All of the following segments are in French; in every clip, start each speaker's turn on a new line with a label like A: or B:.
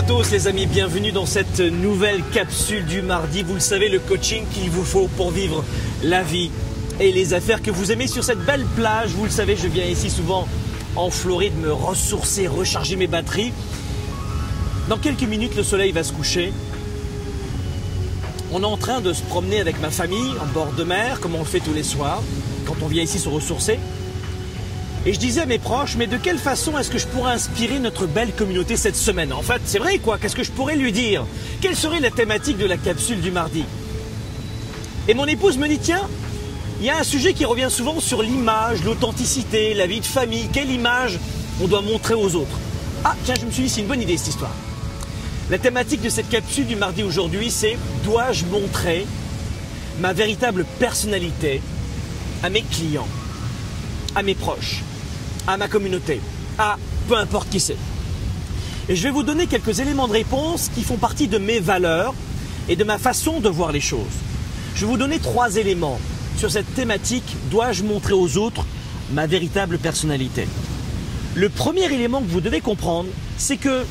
A: à tous les amis, bienvenue dans cette nouvelle capsule du mardi. Vous le savez, le coaching qu'il vous faut pour vivre la vie et les affaires que vous aimez sur cette belle plage. Vous le savez, je viens ici souvent en Floride me ressourcer, recharger mes batteries. Dans quelques minutes, le soleil va se coucher. On est en train de se promener avec ma famille en bord de mer, comme on le fait tous les soirs, quand on vient ici se ressourcer. Et je disais à mes proches, mais de quelle façon est-ce que je pourrais inspirer notre belle communauté cette semaine? En fait, c'est vrai quoi, qu'est-ce que je pourrais lui dire? Quelle serait la thématique de la capsule du mardi? Et mon épouse me dit, tiens, il y a un sujet qui revient souvent sur l'image, l'authenticité, la vie de famille, quelle image on doit montrer aux autres? Ah, tiens, je me suis dit, c'est une bonne idée cette histoire. La thématique de cette capsule du mardi aujourd'hui, c'est dois-je montrer ma véritable personnalité à mes clients, à mes proches? À ma communauté, à peu importe qui c'est. Et je vais vous donner quelques éléments de réponse qui font partie de mes valeurs et de ma façon de voir les choses. Je vais vous donner trois éléments sur cette thématique dois-je montrer aux autres ma véritable personnalité? Le premier élément que vous devez comprendre, c'est que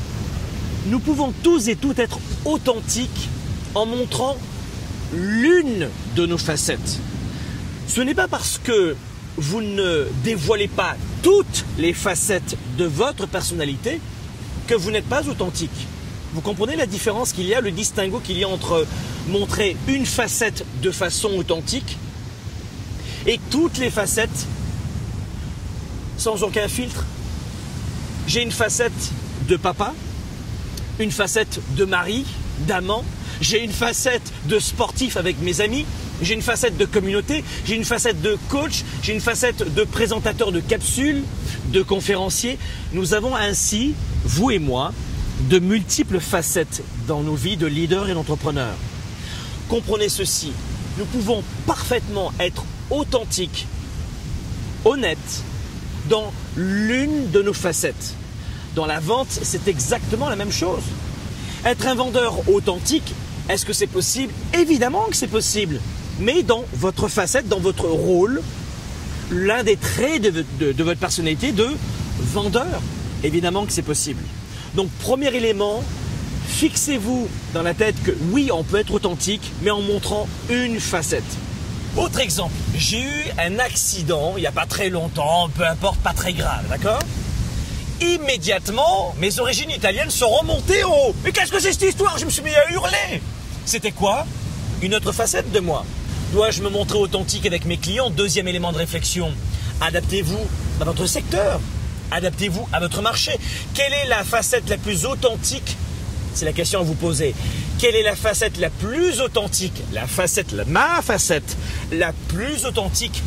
A: nous pouvons tous et toutes être authentiques en montrant l'une de nos facettes. Ce n'est pas parce que vous ne dévoilez pas toutes les facettes de votre personnalité que vous n'êtes pas authentique. Vous comprenez la différence qu'il y a, le distinguo qu'il y a entre montrer une facette de façon authentique et toutes les facettes sans aucun filtre. J'ai une facette de papa, une facette de mari, d'amant, j'ai une facette de sportif avec mes amis, j'ai une facette de communauté, j'ai une facette de coach, j'ai une facette de présentateur de capsules, de conférencier. Nous avons ainsi, vous et moi, de multiples facettes dans nos vies de leaders et d'entrepreneurs. Comprenez ceci, nous pouvons parfaitement être authentiques, honnêtes, dans l'une de nos facettes. Dans la vente, c'est exactement la même chose. Être un vendeur authentique, est-ce que c'est possible? Évidemment que c'est possible mais dans votre facette, dans votre rôle, l'un des traits de, votre personnalité de vendeur. Évidemment que c'est possible. Donc premier élément, fixez-vous dans la tête que oui, on peut être authentique, mais en montrant une facette. Autre exemple, j'ai eu un accident il n'y a pas très longtemps, peu importe, pas très grave, d'accord? Immédiatement, mes origines italiennes sont remontées en haut. Mais qu'est-ce que c'est cette histoire? Je me suis mis à hurler. C'était quoi? Une autre facette de moi. Dois-je me montrer authentique avec mes clients? Deuxième élément de réflexion. Adaptez-vous à votre secteur. Adaptez-vous à votre marché. Quelle est la facette la plus authentique? C'est la question à vous poser. Quelle est la facette la plus authentique? La facette, ma facette la plus authentique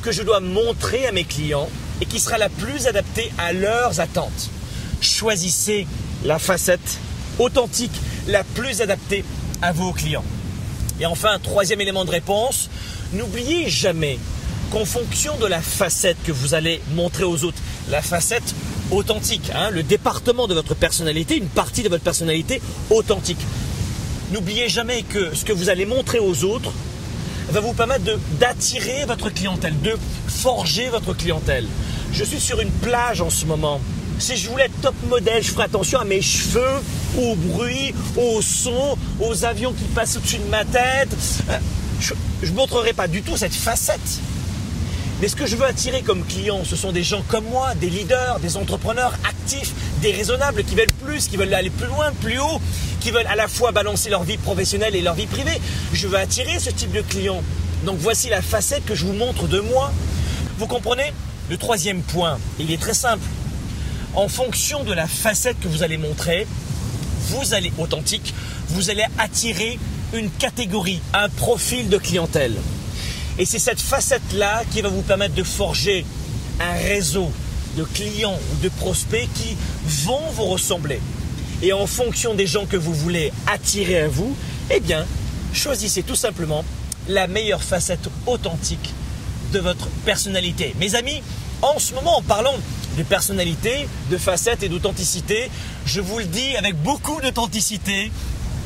A: que je dois montrer à mes clients et qui sera la plus adaptée à leurs attentes? Choisissez la facette authentique la plus adaptée à vos clients. Et enfin, troisième élément de réponse, n'oubliez jamais qu'en fonction de la facette que vous allez montrer aux autres, la facette authentique, hein, le département de votre personnalité, une partie de votre personnalité authentique. N'oubliez jamais que ce que vous allez montrer aux autres va vous permettre d'attirer votre clientèle, de forger votre clientèle. Je suis sur une plage en ce moment si je voulais être top modèle, je ferais attention à mes cheveux, au bruit, au son, aux avions qui passent au-dessus de ma tête. Euh, je ne montrerai pas du tout cette facette. Mais ce que je veux attirer comme clients, ce sont des gens comme moi, des leaders, des entrepreneurs actifs, des raisonnables qui veulent plus, qui veulent aller plus loin, plus haut, qui veulent à la fois balancer leur vie professionnelle et leur vie privée. Je veux attirer ce type de clients. Donc voici la facette que je vous montre de moi. Vous comprenez? Le troisième point, il est très simple en fonction de la facette que vous allez montrer, vous allez authentique, vous allez attirer une catégorie, un profil de clientèle. Et c'est cette facette-là qui va vous permettre de forger un réseau de clients ou de prospects qui vont vous ressembler. Et en fonction des gens que vous voulez attirer à vous, eh bien, choisissez tout simplement la meilleure facette authentique de votre personnalité. Mes amis, en ce moment, en parlant de personnalité, de facettes et d'authenticité. Je vous le dis avec beaucoup d'authenticité,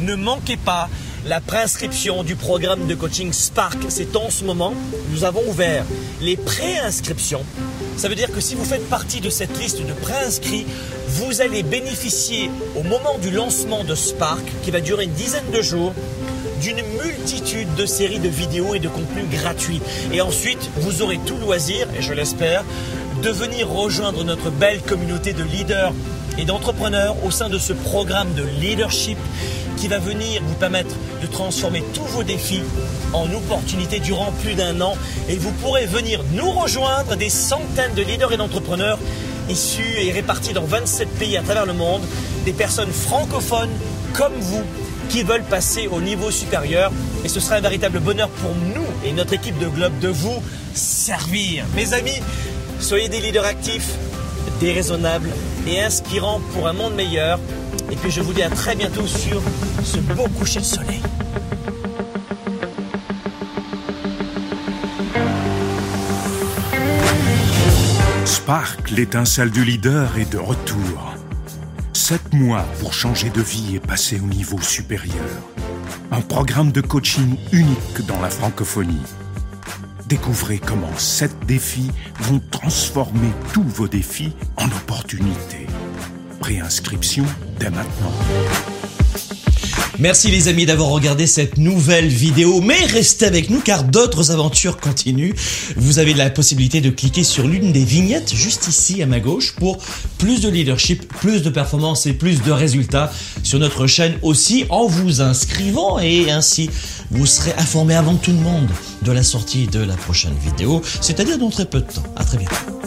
A: ne manquez pas la préinscription du programme de coaching Spark. C'est en ce moment, nous avons ouvert les préinscriptions Ça veut dire que si vous faites partie de cette liste de préinscrits, vous allez bénéficier au moment du lancement de Spark, qui va durer une dizaine de jours, d'une multitude de séries de vidéos et de contenus gratuits. Et ensuite, vous aurez tout loisir, et je l'espère, de venir rejoindre notre belle communauté de leaders et d'entrepreneurs au sein de ce programme de leadership qui va venir vous permettre de transformer tous vos défis en opportunités durant plus d'un an. Et vous pourrez venir nous rejoindre des centaines de leaders et d'entrepreneurs issus et répartis dans 27 pays à travers le monde, des personnes francophones comme vous qui veulent passer au niveau supérieur. Et ce sera un véritable bonheur pour nous et notre équipe de Globe de vous servir. Mes amis, soyez des leaders actifs, déraisonnables et inspirants pour un monde meilleur. Et puis je vous dis à très bientôt sur ce beau coucher de soleil.
B: Spark, l'étincelle du leader, est de retour. Sept mois pour changer de vie et passer au niveau supérieur. Un programme de coaching unique dans la francophonie. Découvrez comment sept défis vont transformer tous vos défis en opportunités. Préinscription dès maintenant.
A: Merci les amis d'avoir regardé cette nouvelle vidéo, mais restez avec nous car d'autres aventures continuent. Vous avez la possibilité de cliquer sur l'une des vignettes juste ici à ma gauche pour plus de leadership, plus de performance et plus de résultats sur notre chaîne aussi en vous inscrivant et ainsi vous serez informé avant tout le monde de la sortie de la prochaine vidéo, c'est-à-dire dans très peu de temps. À très bientôt.